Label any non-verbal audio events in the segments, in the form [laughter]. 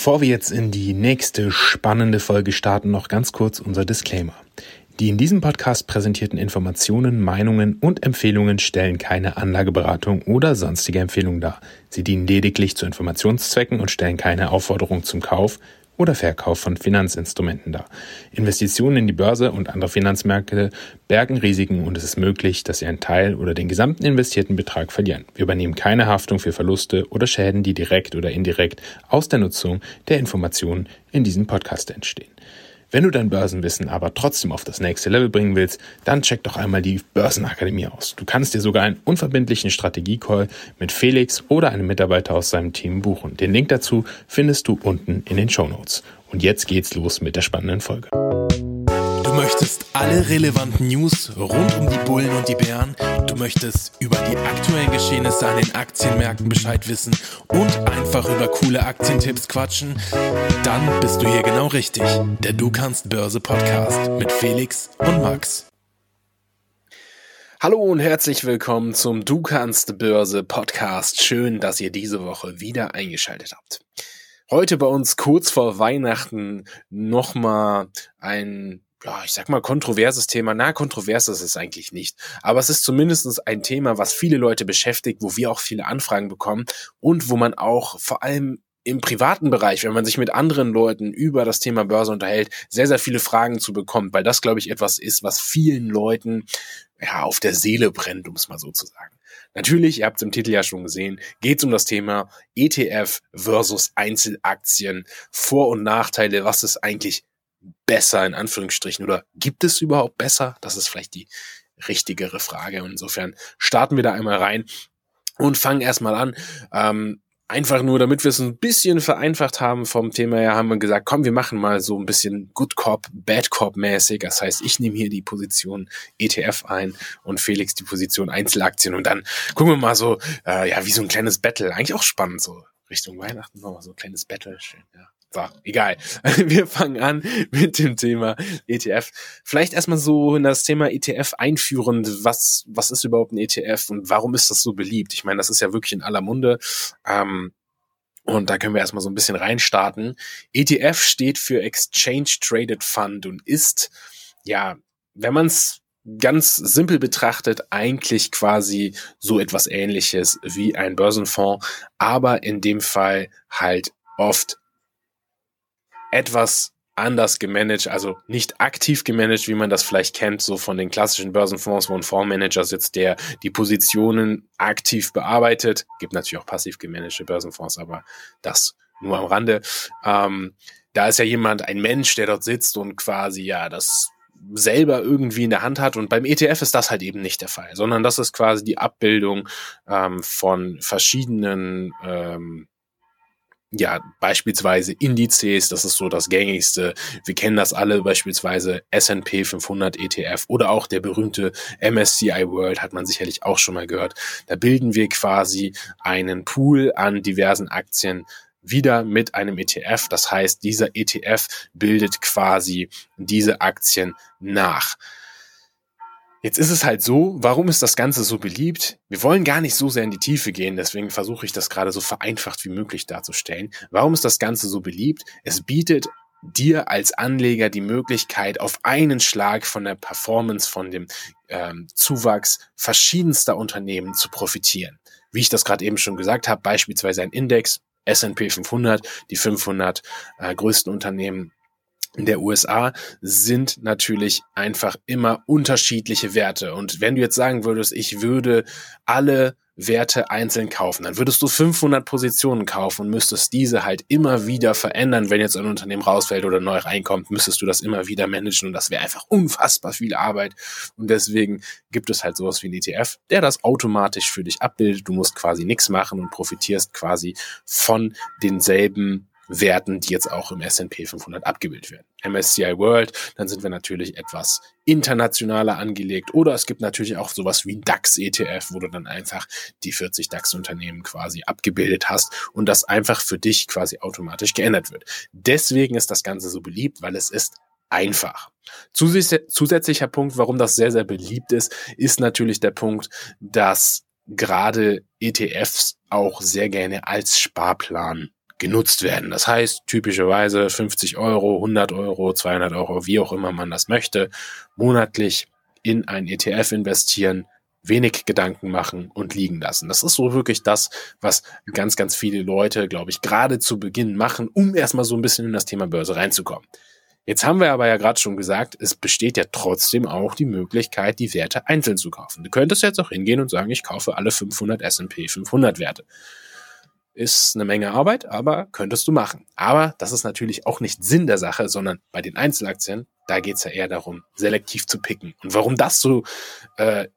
Bevor wir jetzt in die nächste spannende Folge starten, noch ganz kurz unser Disclaimer. Die in diesem Podcast präsentierten Informationen, Meinungen und Empfehlungen stellen keine Anlageberatung oder sonstige Empfehlung dar. Sie dienen lediglich zu Informationszwecken und stellen keine Aufforderung zum Kauf oder Verkauf von Finanzinstrumenten dar. Investitionen in die Börse und andere Finanzmärkte bergen Risiken und es ist möglich, dass Sie einen Teil oder den gesamten investierten Betrag verlieren. Wir übernehmen keine Haftung für Verluste oder Schäden, die direkt oder indirekt aus der Nutzung der Informationen in diesem Podcast entstehen. Wenn du dein Börsenwissen aber trotzdem auf das nächste Level bringen willst, dann check doch einmal die Börsenakademie aus. Du kannst dir sogar einen unverbindlichen Strategiecall mit Felix oder einem Mitarbeiter aus seinem Team buchen. Den Link dazu findest du unten in den Show Notes. Und jetzt geht's los mit der spannenden Folge. Du möchtest alle relevanten News rund um die Bullen und die Bären. Du möchtest über die aktuellen Geschehnisse an den Aktienmärkten Bescheid wissen und einfach über coole Aktientipps quatschen. Dann bist du hier genau richtig. Der Du kannst Börse Podcast mit Felix und Max. Hallo und herzlich willkommen zum Du kannst Börse Podcast. Schön, dass ihr diese Woche wieder eingeschaltet habt. Heute bei uns kurz vor Weihnachten nochmal ein ja, ich sag mal, kontroverses Thema. Na, kontrovers ist es eigentlich nicht. Aber es ist zumindest ein Thema, was viele Leute beschäftigt, wo wir auch viele Anfragen bekommen und wo man auch vor allem im privaten Bereich, wenn man sich mit anderen Leuten über das Thema Börse unterhält, sehr, sehr viele Fragen zu bekommt, weil das, glaube ich, etwas ist, was vielen Leuten ja, auf der Seele brennt, um es mal so zu sagen. Natürlich, ihr habt es im Titel ja schon gesehen, geht es um das Thema ETF versus Einzelaktien, Vor- und Nachteile, was ist eigentlich besser in Anführungsstrichen oder gibt es überhaupt besser? Das ist vielleicht die richtigere Frage. Und insofern starten wir da einmal rein und fangen erstmal an. Ähm, einfach nur, damit wir es ein bisschen vereinfacht haben vom Thema her, haben wir gesagt, komm, wir machen mal so ein bisschen Good Cop, Bad Cop mäßig. Das heißt, ich nehme hier die Position ETF ein und Felix die Position Einzelaktien und dann gucken wir mal so, äh, ja, wie so ein kleines Battle. Eigentlich auch spannend, so Richtung Weihnachten nochmal so ein kleines Battle. Schön, ja. So, egal. [laughs] Wir fangen an mit dem Thema ETF. Vielleicht erstmal so in das Thema ETF einführend. Was, was ist überhaupt ein ETF und warum ist das so beliebt? Ich meine, das ist ja wirklich in aller Munde. Ähm, und da können wir erstmal so ein bisschen reinstarten. ETF steht für Exchange Traded Fund und ist, ja, wenn man es ganz simpel betrachtet, eigentlich quasi so etwas ähnliches wie ein Börsenfonds, aber in dem Fall halt oft etwas anders gemanagt, also nicht aktiv gemanagt, wie man das vielleicht kennt, so von den klassischen Börsenfonds, wo ein Fondsmanager sitzt, der die Positionen aktiv bearbeitet. Gibt natürlich auch passiv gemanagte Börsenfonds, aber das nur am Rande. Ähm, da ist ja jemand, ein Mensch, der dort sitzt und quasi ja das selber irgendwie in der Hand hat. Und beim ETF ist das halt eben nicht der Fall, sondern das ist quasi die Abbildung ähm, von verschiedenen ähm, ja, beispielsweise Indizes, das ist so das gängigste. Wir kennen das alle, beispielsweise S&P 500 ETF oder auch der berühmte MSCI World hat man sicherlich auch schon mal gehört. Da bilden wir quasi einen Pool an diversen Aktien wieder mit einem ETF. Das heißt, dieser ETF bildet quasi diese Aktien nach. Jetzt ist es halt so, warum ist das Ganze so beliebt? Wir wollen gar nicht so sehr in die Tiefe gehen, deswegen versuche ich das gerade so vereinfacht wie möglich darzustellen. Warum ist das Ganze so beliebt? Es bietet dir als Anleger die Möglichkeit, auf einen Schlag von der Performance, von dem ähm, Zuwachs verschiedenster Unternehmen zu profitieren. Wie ich das gerade eben schon gesagt habe, beispielsweise ein Index, S&P 500, die 500 äh, größten Unternehmen der USA sind natürlich einfach immer unterschiedliche Werte. Und wenn du jetzt sagen würdest, ich würde alle Werte einzeln kaufen, dann würdest du 500 Positionen kaufen und müsstest diese halt immer wieder verändern. Wenn jetzt ein Unternehmen rausfällt oder neu reinkommt, müsstest du das immer wieder managen und das wäre einfach unfassbar viel Arbeit. Und deswegen gibt es halt sowas wie ein ETF, der das automatisch für dich abbildet. Du musst quasi nichts machen und profitierst quasi von denselben Werten, die jetzt auch im S&P 500 abgebildet werden. MSCI World, dann sind wir natürlich etwas internationaler angelegt oder es gibt natürlich auch sowas wie DAX ETF, wo du dann einfach die 40 DAX Unternehmen quasi abgebildet hast und das einfach für dich quasi automatisch geändert wird. Deswegen ist das Ganze so beliebt, weil es ist einfach. Zusätzlicher Punkt, warum das sehr, sehr beliebt ist, ist natürlich der Punkt, dass gerade ETFs auch sehr gerne als Sparplan genutzt werden. Das heißt typischerweise 50 Euro, 100 Euro, 200 Euro, wie auch immer man das möchte, monatlich in ein ETF investieren, wenig Gedanken machen und liegen lassen. Das ist so wirklich das, was ganz, ganz viele Leute, glaube ich, gerade zu Beginn machen, um erstmal so ein bisschen in das Thema Börse reinzukommen. Jetzt haben wir aber ja gerade schon gesagt, es besteht ja trotzdem auch die Möglichkeit, die Werte einzeln zu kaufen. Du könntest jetzt auch hingehen und sagen, ich kaufe alle 500 S&P 500 Werte. Ist eine Menge Arbeit, aber könntest du machen. Aber das ist natürlich auch nicht Sinn der Sache, sondern bei den Einzelaktien, da geht es ja eher darum, selektiv zu picken. Und warum das so äh,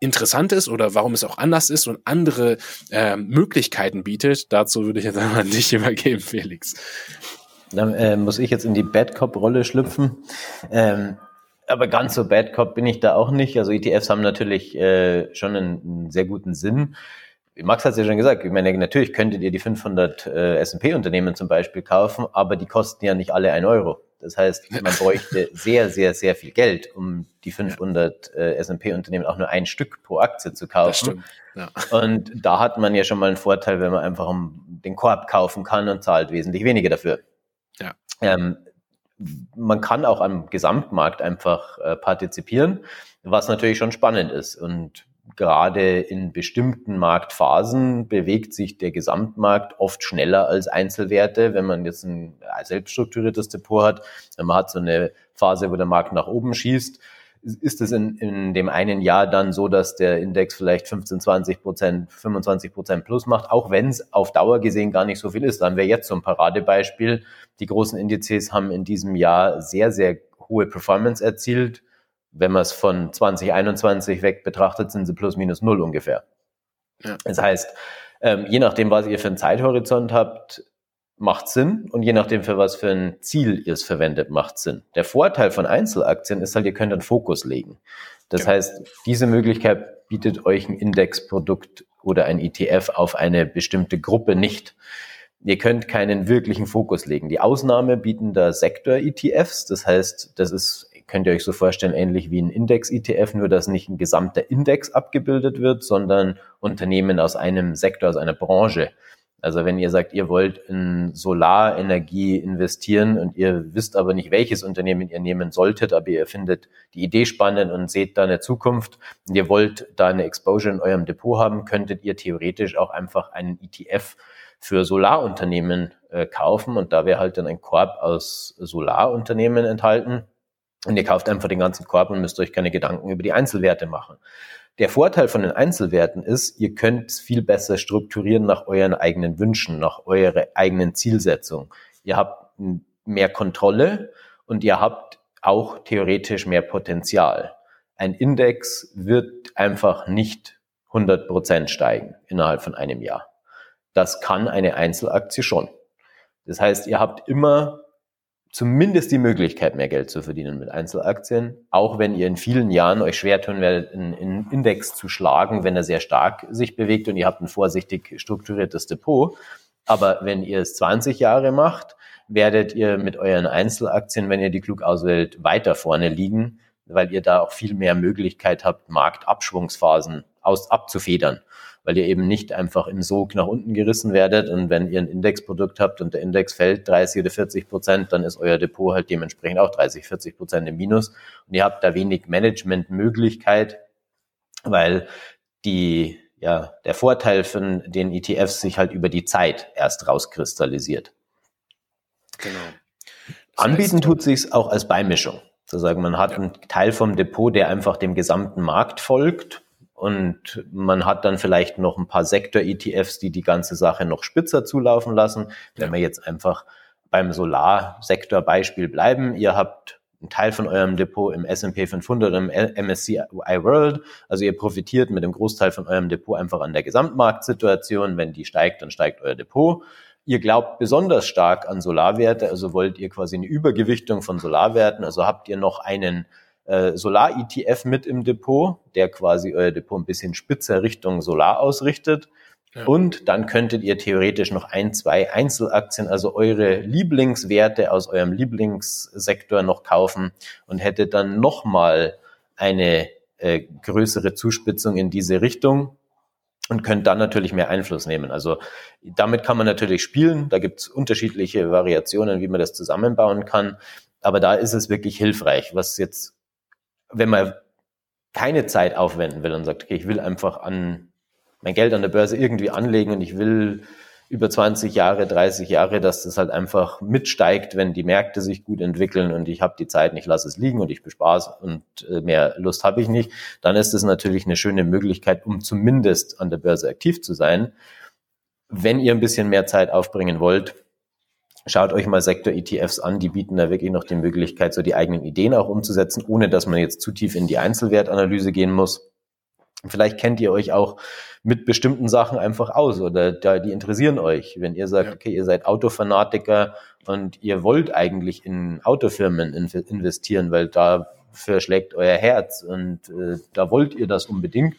interessant ist oder warum es auch anders ist und andere äh, Möglichkeiten bietet, dazu würde ich jetzt einmal [laughs] an dich übergeben, Felix. Dann äh, muss ich jetzt in die Bad Cop-Rolle schlüpfen. Ähm, aber ganz so Bad Cop bin ich da auch nicht. Also ETFs haben natürlich äh, schon einen, einen sehr guten Sinn. Max hat es ja schon gesagt, ich meine, natürlich könntet ihr die 500 äh, S&P-Unternehmen zum Beispiel kaufen, aber die kosten ja nicht alle ein Euro. Das heißt, man bräuchte sehr, sehr, sehr viel Geld, um die 500 äh, S&P-Unternehmen auch nur ein Stück pro Aktie zu kaufen. Ja. Und da hat man ja schon mal einen Vorteil, wenn man einfach den Korb kaufen kann und zahlt wesentlich weniger dafür. Ja. Ähm, man kann auch am Gesamtmarkt einfach äh, partizipieren, was natürlich schon spannend ist. Und gerade in bestimmten Marktphasen bewegt sich der Gesamtmarkt oft schneller als Einzelwerte. Wenn man jetzt ein selbststrukturiertes Depot hat, wenn man hat so eine Phase, wo der Markt nach oben schießt, ist es in, in dem einen Jahr dann so, dass der Index vielleicht 15, 20 Prozent, 25 Prozent plus macht, auch wenn es auf Dauer gesehen gar nicht so viel ist. Da haben wir jetzt so ein Paradebeispiel. Die großen Indizes haben in diesem Jahr sehr, sehr hohe Performance erzielt. Wenn man es von 2021 weg betrachtet, sind sie plus minus null ungefähr. Ja. Das heißt, ähm, je nachdem, was ihr für einen Zeithorizont habt, macht Sinn und je nachdem, für was für ein Ziel ihr es verwendet, macht Sinn. Der Vorteil von Einzelaktien ist halt, ihr könnt einen Fokus legen. Das ja. heißt, diese Möglichkeit bietet euch ein Indexprodukt oder ein ETF auf eine bestimmte Gruppe nicht. Ihr könnt keinen wirklichen Fokus legen. Die Ausnahme bieten da Sektor-ETFs. Das heißt, das ist, könnt ihr euch so vorstellen, ähnlich wie ein Index-ETF, nur dass nicht ein gesamter Index abgebildet wird, sondern Unternehmen aus einem Sektor, aus einer Branche. Also wenn ihr sagt, ihr wollt in Solarenergie investieren und ihr wisst aber nicht, welches Unternehmen ihr nehmen solltet, aber ihr findet die Idee spannend und seht da eine Zukunft und ihr wollt da eine Exposure in eurem Depot haben, könntet ihr theoretisch auch einfach einen ETF für Solarunternehmen äh, kaufen und da wäre halt dann ein Korb aus Solarunternehmen enthalten. Und ihr kauft einfach den ganzen Korb und müsst euch keine Gedanken über die Einzelwerte machen. Der Vorteil von den Einzelwerten ist, ihr könnt viel besser strukturieren nach euren eigenen Wünschen, nach eurer eigenen Zielsetzung. Ihr habt mehr Kontrolle und ihr habt auch theoretisch mehr Potenzial. Ein Index wird einfach nicht 100 Prozent steigen innerhalb von einem Jahr. Das kann eine Einzelaktie schon. Das heißt, ihr habt immer zumindest die Möglichkeit, mehr Geld zu verdienen mit Einzelaktien, auch wenn ihr in vielen Jahren euch schwer tun werdet, einen Index zu schlagen, wenn er sehr stark sich bewegt und ihr habt ein vorsichtig strukturiertes Depot. Aber wenn ihr es 20 Jahre macht, werdet ihr mit euren Einzelaktien, wenn ihr die klug auswählt, weiter vorne liegen, weil ihr da auch viel mehr Möglichkeit habt, Marktabschwungsphasen aus, abzufedern weil ihr eben nicht einfach im Sog nach unten gerissen werdet. Und wenn ihr ein Indexprodukt habt und der Index fällt 30 oder 40 Prozent, dann ist euer Depot halt dementsprechend auch 30, 40 Prozent im Minus. Und ihr habt da wenig Managementmöglichkeit, weil die, ja, der Vorteil von den ETFs sich halt über die Zeit erst rauskristallisiert. Genau. Das Anbieten heißt, tut sich's auch als Beimischung. Zu sagen, man hat ja. einen Teil vom Depot, der einfach dem gesamten Markt folgt und man hat dann vielleicht noch ein paar Sektor-ETFs, die die ganze Sache noch spitzer zulaufen lassen. Wenn wir jetzt einfach beim Solarsektor-Beispiel bleiben, ihr habt einen Teil von eurem Depot im S&P 500 im MSCI World. Also ihr profitiert mit dem Großteil von eurem Depot einfach an der Gesamtmarktsituation. Wenn die steigt, dann steigt euer Depot. Ihr glaubt besonders stark an Solarwerte, also wollt ihr quasi eine Übergewichtung von Solarwerten, also habt ihr noch einen äh, Solar-ETF mit im Depot, der quasi euer Depot ein bisschen spitzer Richtung Solar ausrichtet. Ja. Und dann könntet ihr theoretisch noch ein, zwei Einzelaktien, also eure Lieblingswerte aus eurem Lieblingssektor noch kaufen und hättet dann nochmal eine äh, größere Zuspitzung in diese Richtung. und könnt dann natürlich mehr Einfluss nehmen. Also damit kann man natürlich spielen. Da gibt es unterschiedliche Variationen, wie man das zusammenbauen kann. Aber da ist es wirklich hilfreich, was jetzt, wenn man keine Zeit aufwenden will und sagt, okay, ich will einfach an mein Geld an der Börse irgendwie anlegen und ich will über 20 Jahre, 30 Jahre, dass das halt einfach mitsteigt, wenn die Märkte sich gut entwickeln und ich habe die Zeit, ich lasse es liegen und ich bespaß und äh, mehr Lust habe ich nicht, dann ist es natürlich eine schöne Möglichkeit, um zumindest an der Börse aktiv zu sein. Wenn ihr ein bisschen mehr Zeit aufbringen wollt, schaut euch mal Sektor-ETFs an, die bieten da wirklich noch die Möglichkeit, so die eigenen Ideen auch umzusetzen, ohne dass man jetzt zu tief in die Einzelwertanalyse gehen muss. Vielleicht kennt ihr euch auch mit bestimmten Sachen einfach aus oder da, die interessieren euch. Wenn ihr sagt, okay, ihr seid Autofanatiker und ihr wollt eigentlich in Autofirmen investieren, weil dafür schlägt euer Herz und äh, da wollt ihr das unbedingt,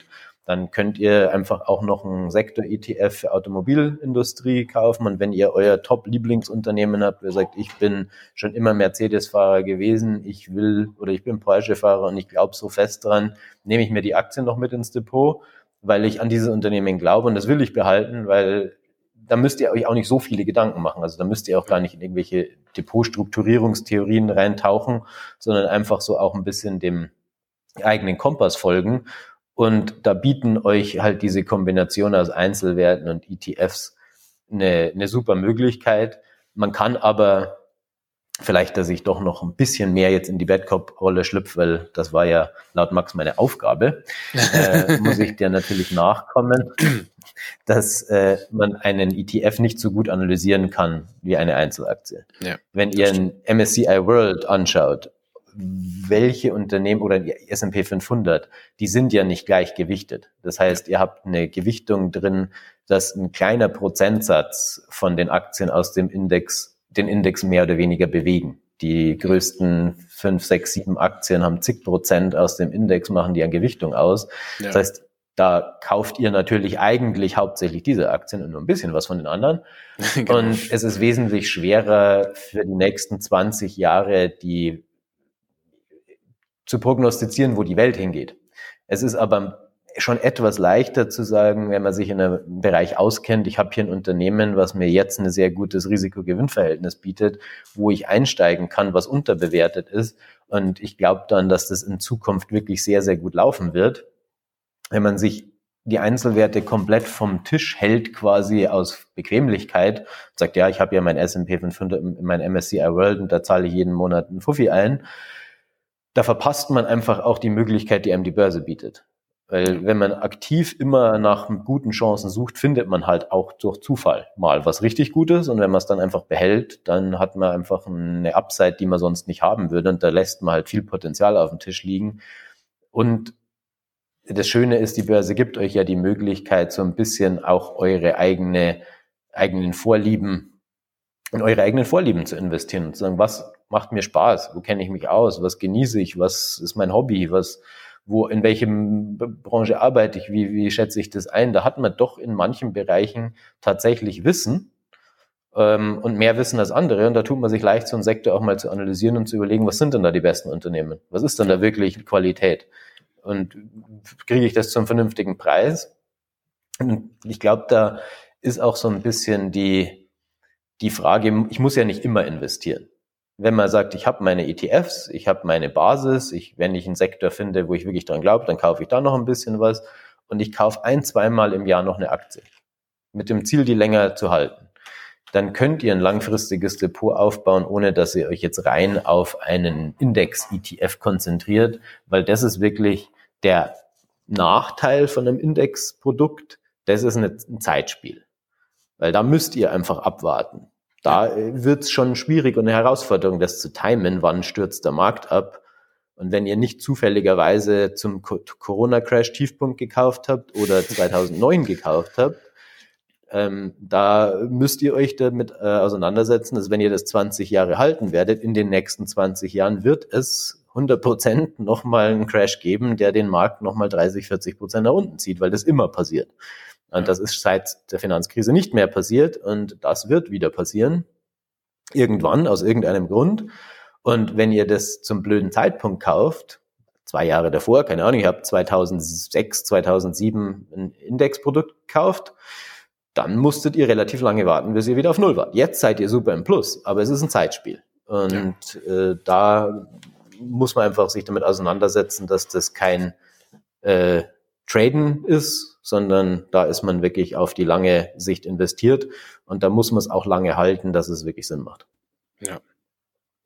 dann könnt ihr einfach auch noch einen Sektor-ETF für Automobilindustrie kaufen. Und wenn ihr euer Top-Lieblingsunternehmen habt, ihr sagt, ich bin schon immer Mercedes-Fahrer gewesen, ich will oder ich bin Porsche-Fahrer und ich glaube so fest dran, nehme ich mir die Aktien noch mit ins Depot, weil ich an dieses Unternehmen glaube und das will ich behalten, weil da müsst ihr euch auch nicht so viele Gedanken machen. Also da müsst ihr auch gar nicht in irgendwelche Depotstrukturierungstheorien reintauchen, sondern einfach so auch ein bisschen dem eigenen Kompass folgen und da bieten euch halt diese Kombination aus Einzelwerten und ETFs eine, eine super Möglichkeit. Man kann aber vielleicht, dass ich doch noch ein bisschen mehr jetzt in die Badcop-Rolle schlüpfe, weil das war ja laut Max meine Aufgabe, äh, [laughs] muss ich dir natürlich nachkommen, dass äh, man einen ETF nicht so gut analysieren kann wie eine Einzelaktie. Ja, Wenn ihr ein MSCI World anschaut, welche Unternehmen oder die S&P 500, die sind ja nicht gleich gewichtet. Das heißt, ihr habt eine Gewichtung drin, dass ein kleiner Prozentsatz von den Aktien aus dem Index den Index mehr oder weniger bewegen. Die größten fünf, sechs, sieben Aktien haben zig Prozent aus dem Index, machen die an Gewichtung aus. Ja. Das heißt, da kauft ihr natürlich eigentlich hauptsächlich diese Aktien und nur ein bisschen was von den anderen. [laughs] genau. Und es ist wesentlich schwerer für die nächsten 20 Jahre die zu prognostizieren, wo die Welt hingeht. Es ist aber schon etwas leichter zu sagen, wenn man sich in einem Bereich auskennt, ich habe hier ein Unternehmen, was mir jetzt ein sehr gutes Risiko-Gewinn-Verhältnis bietet, wo ich einsteigen kann, was unterbewertet ist. Und ich glaube dann, dass das in Zukunft wirklich sehr, sehr gut laufen wird. Wenn man sich die Einzelwerte komplett vom Tisch hält, quasi aus Bequemlichkeit, sagt, ja, ich habe ja mein S&P 500, mein MSCI World und da zahle ich jeden Monat einen Fuffi ein, da verpasst man einfach auch die Möglichkeit, die einem die Börse bietet. Weil wenn man aktiv immer nach guten Chancen sucht, findet man halt auch durch Zufall mal was richtig Gutes. Und wenn man es dann einfach behält, dann hat man einfach eine Upside, die man sonst nicht haben würde. Und da lässt man halt viel Potenzial auf dem Tisch liegen. Und das Schöne ist, die Börse gibt euch ja die Möglichkeit, so ein bisschen auch eure eigene, eigenen Vorlieben, in eure eigenen Vorlieben zu investieren und zu sagen, was macht mir Spaß? Wo kenne ich mich aus? Was genieße ich? Was ist mein Hobby? Was, wo, in welchem Branche arbeite ich? Wie, wie schätze ich das ein? Da hat man doch in manchen Bereichen tatsächlich Wissen ähm, und mehr Wissen als andere. Und da tut man sich leicht, so einen Sektor auch mal zu analysieren und zu überlegen, was sind denn da die besten Unternehmen? Was ist denn da wirklich Qualität? Und kriege ich das zum vernünftigen Preis? Und ich glaube, da ist auch so ein bisschen die, die Frage, ich muss ja nicht immer investieren wenn man sagt, ich habe meine ETFs, ich habe meine Basis, ich, wenn ich einen Sektor finde, wo ich wirklich dran glaube, dann kaufe ich da noch ein bisschen was und ich kaufe ein, zweimal im Jahr noch eine Aktie mit dem Ziel, die länger zu halten. Dann könnt ihr ein langfristiges Depot aufbauen, ohne dass ihr euch jetzt rein auf einen Index-ETF konzentriert, weil das ist wirklich der Nachteil von einem Indexprodukt. Das ist ein Zeitspiel. Weil da müsst ihr einfach abwarten. Da wird es schon schwierig und eine Herausforderung, das zu timen, wann stürzt der Markt ab. Und wenn ihr nicht zufälligerweise zum Corona-Crash-Tiefpunkt gekauft habt oder [laughs] 2009 gekauft habt, ähm, da müsst ihr euch damit äh, auseinandersetzen, dass wenn ihr das 20 Jahre halten werdet, in den nächsten 20 Jahren wird es 100 Prozent nochmal einen Crash geben, der den Markt nochmal 30, 40 Prozent nach unten zieht, weil das immer passiert. Und das ist seit der Finanzkrise nicht mehr passiert und das wird wieder passieren. Irgendwann, aus irgendeinem Grund. Und wenn ihr das zum blöden Zeitpunkt kauft, zwei Jahre davor, keine Ahnung, ich habe 2006, 2007 ein Indexprodukt gekauft, dann musstet ihr relativ lange warten, bis ihr wieder auf Null wart. Jetzt seid ihr super im Plus, aber es ist ein Zeitspiel. Und ja. äh, da muss man einfach sich damit auseinandersetzen, dass das kein äh, Traden ist, sondern da ist man wirklich auf die lange Sicht investiert und da muss man es auch lange halten, dass es wirklich Sinn macht. Ja.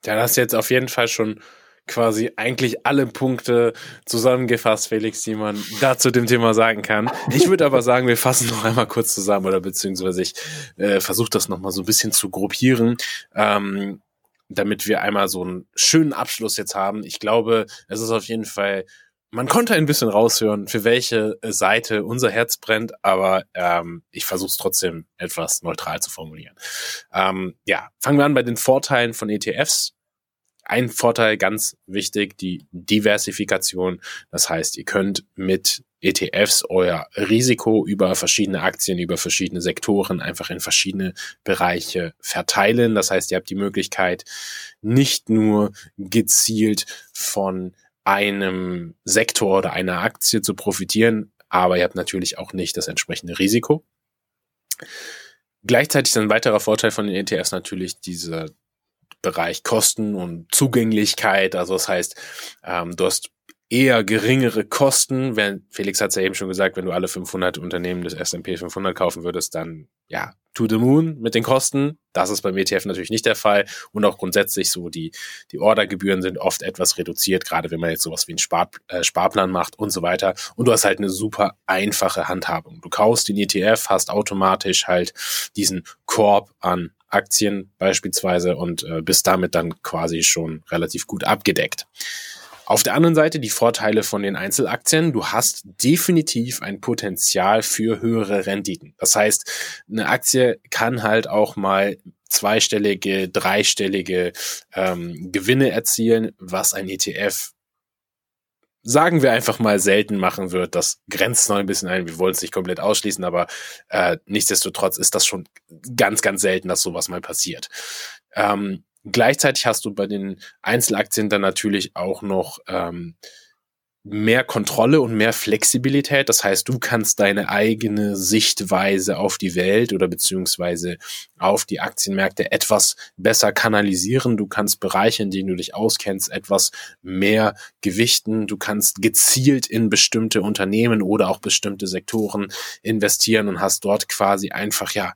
Ja, das ist jetzt auf jeden Fall schon quasi eigentlich alle Punkte zusammengefasst, Felix, die man da zu dem Thema sagen kann. Ich würde aber sagen, wir fassen noch einmal kurz zusammen oder beziehungsweise ich äh, versuche das nochmal so ein bisschen zu gruppieren. Ähm, damit wir einmal so einen schönen Abschluss jetzt haben. Ich glaube, es ist auf jeden Fall, man konnte ein bisschen raushören, für welche Seite unser Herz brennt, aber ähm, ich versuche es trotzdem etwas neutral zu formulieren. Ähm, ja, fangen wir an bei den Vorteilen von ETFs ein Vorteil ganz wichtig, die Diversifikation. Das heißt, ihr könnt mit ETFs euer Risiko über verschiedene Aktien, über verschiedene Sektoren einfach in verschiedene Bereiche verteilen. Das heißt, ihr habt die Möglichkeit, nicht nur gezielt von einem Sektor oder einer Aktie zu profitieren, aber ihr habt natürlich auch nicht das entsprechende Risiko. Gleichzeitig ist ein weiterer Vorteil von den ETFs natürlich diese Bereich Kosten und Zugänglichkeit. Also das heißt, ähm, du hast eher geringere Kosten. Wenn, Felix hat es ja eben schon gesagt, wenn du alle 500 Unternehmen des S&P 500 kaufen würdest, dann ja, to the moon mit den Kosten. Das ist beim ETF natürlich nicht der Fall. Und auch grundsätzlich so die, die Ordergebühren sind oft etwas reduziert, gerade wenn man jetzt sowas wie einen Spar, äh, Sparplan macht und so weiter. Und du hast halt eine super einfache Handhabung. Du kaufst den ETF, hast automatisch halt diesen Korb an Aktien beispielsweise und äh, bist damit dann quasi schon relativ gut abgedeckt. Auf der anderen Seite die Vorteile von den Einzelaktien. Du hast definitiv ein Potenzial für höhere Renditen. Das heißt, eine Aktie kann halt auch mal zweistellige, dreistellige ähm, Gewinne erzielen, was ein ETF sagen wir einfach mal, selten machen wird. Das grenzt noch ein bisschen ein. Wir wollen es nicht komplett ausschließen, aber äh, nichtsdestotrotz ist das schon ganz, ganz selten, dass sowas mal passiert. Ähm, gleichzeitig hast du bei den Einzelaktien dann natürlich auch noch ähm, mehr Kontrolle und mehr Flexibilität. Das heißt, du kannst deine eigene Sichtweise auf die Welt oder beziehungsweise auf die Aktienmärkte etwas besser kanalisieren. Du kannst Bereiche, in denen du dich auskennst, etwas mehr gewichten. Du kannst gezielt in bestimmte Unternehmen oder auch bestimmte Sektoren investieren und hast dort quasi einfach ja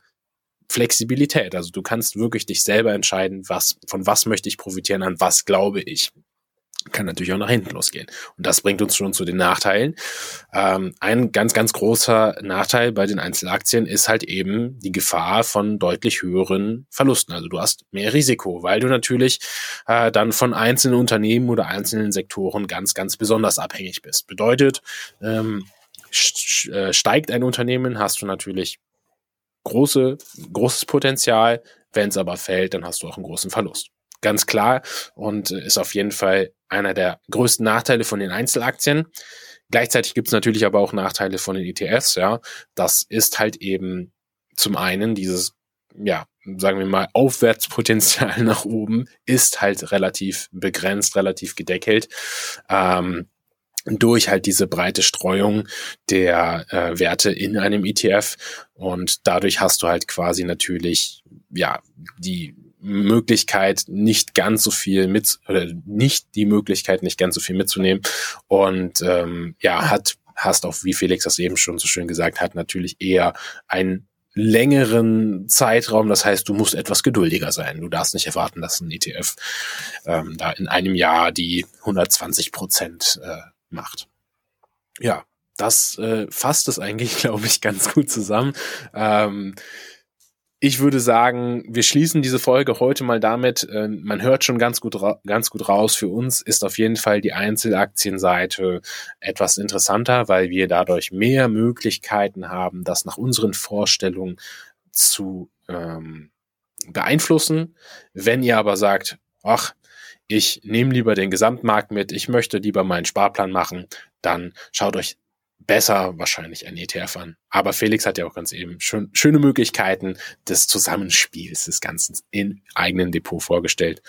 Flexibilität. Also du kannst wirklich dich selber entscheiden, was, von was möchte ich profitieren, an was glaube ich kann natürlich auch nach hinten losgehen. Und das bringt uns schon zu den Nachteilen. Ähm, ein ganz, ganz großer Nachteil bei den Einzelaktien ist halt eben die Gefahr von deutlich höheren Verlusten. Also du hast mehr Risiko, weil du natürlich äh, dann von einzelnen Unternehmen oder einzelnen Sektoren ganz, ganz besonders abhängig bist. Bedeutet, ähm, äh, steigt ein Unternehmen, hast du natürlich große, großes Potenzial. Wenn es aber fällt, dann hast du auch einen großen Verlust ganz klar und ist auf jeden Fall einer der größten Nachteile von den Einzelaktien. Gleichzeitig gibt es natürlich aber auch Nachteile von den ETFs, ja. Das ist halt eben zum einen dieses, ja, sagen wir mal, Aufwärtspotenzial [laughs] nach oben ist halt relativ begrenzt, relativ gedeckelt. Ähm, durch halt diese breite Streuung der äh, Werte in einem ETF und dadurch hast du halt quasi natürlich ja die Möglichkeit, nicht ganz so viel mit oder nicht die Möglichkeit, nicht ganz so viel mitzunehmen. Und ähm, ja, hat, hast auch, wie Felix das eben schon so schön gesagt hat, natürlich eher einen längeren Zeitraum. Das heißt, du musst etwas geduldiger sein. Du darfst nicht erwarten, dass ein ETF ähm, da in einem Jahr die 120 Prozent äh, macht. Ja, das äh, fasst es eigentlich, [laughs] glaube ich, ganz gut zusammen. Ähm, ich würde sagen, wir schließen diese Folge heute mal damit. Äh, man hört schon ganz gut, ganz gut raus. Für uns ist auf jeden Fall die Einzelaktienseite etwas interessanter, weil wir dadurch mehr Möglichkeiten haben, das nach unseren Vorstellungen zu ähm, beeinflussen. Wenn ihr aber sagt, ach, ich nehme lieber den Gesamtmarkt mit, ich möchte lieber meinen Sparplan machen, dann schaut euch besser wahrscheinlich ein ETF an. Aber Felix hat ja auch ganz eben schön, schöne Möglichkeiten des Zusammenspiels des Ganzen in eigenen Depot vorgestellt.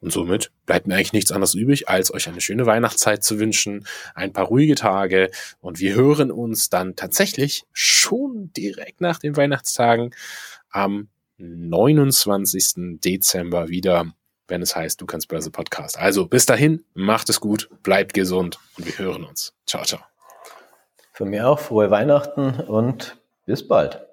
Und somit bleibt mir eigentlich nichts anderes übrig, als euch eine schöne Weihnachtszeit zu wünschen, ein paar ruhige Tage und wir hören uns dann tatsächlich schon direkt nach den Weihnachtstagen am 29. Dezember wieder, wenn es heißt, du kannst Börse Podcast. Also bis dahin, macht es gut, bleibt gesund und wir hören uns. Ciao, ciao. Von mir auch frohe Weihnachten und bis bald.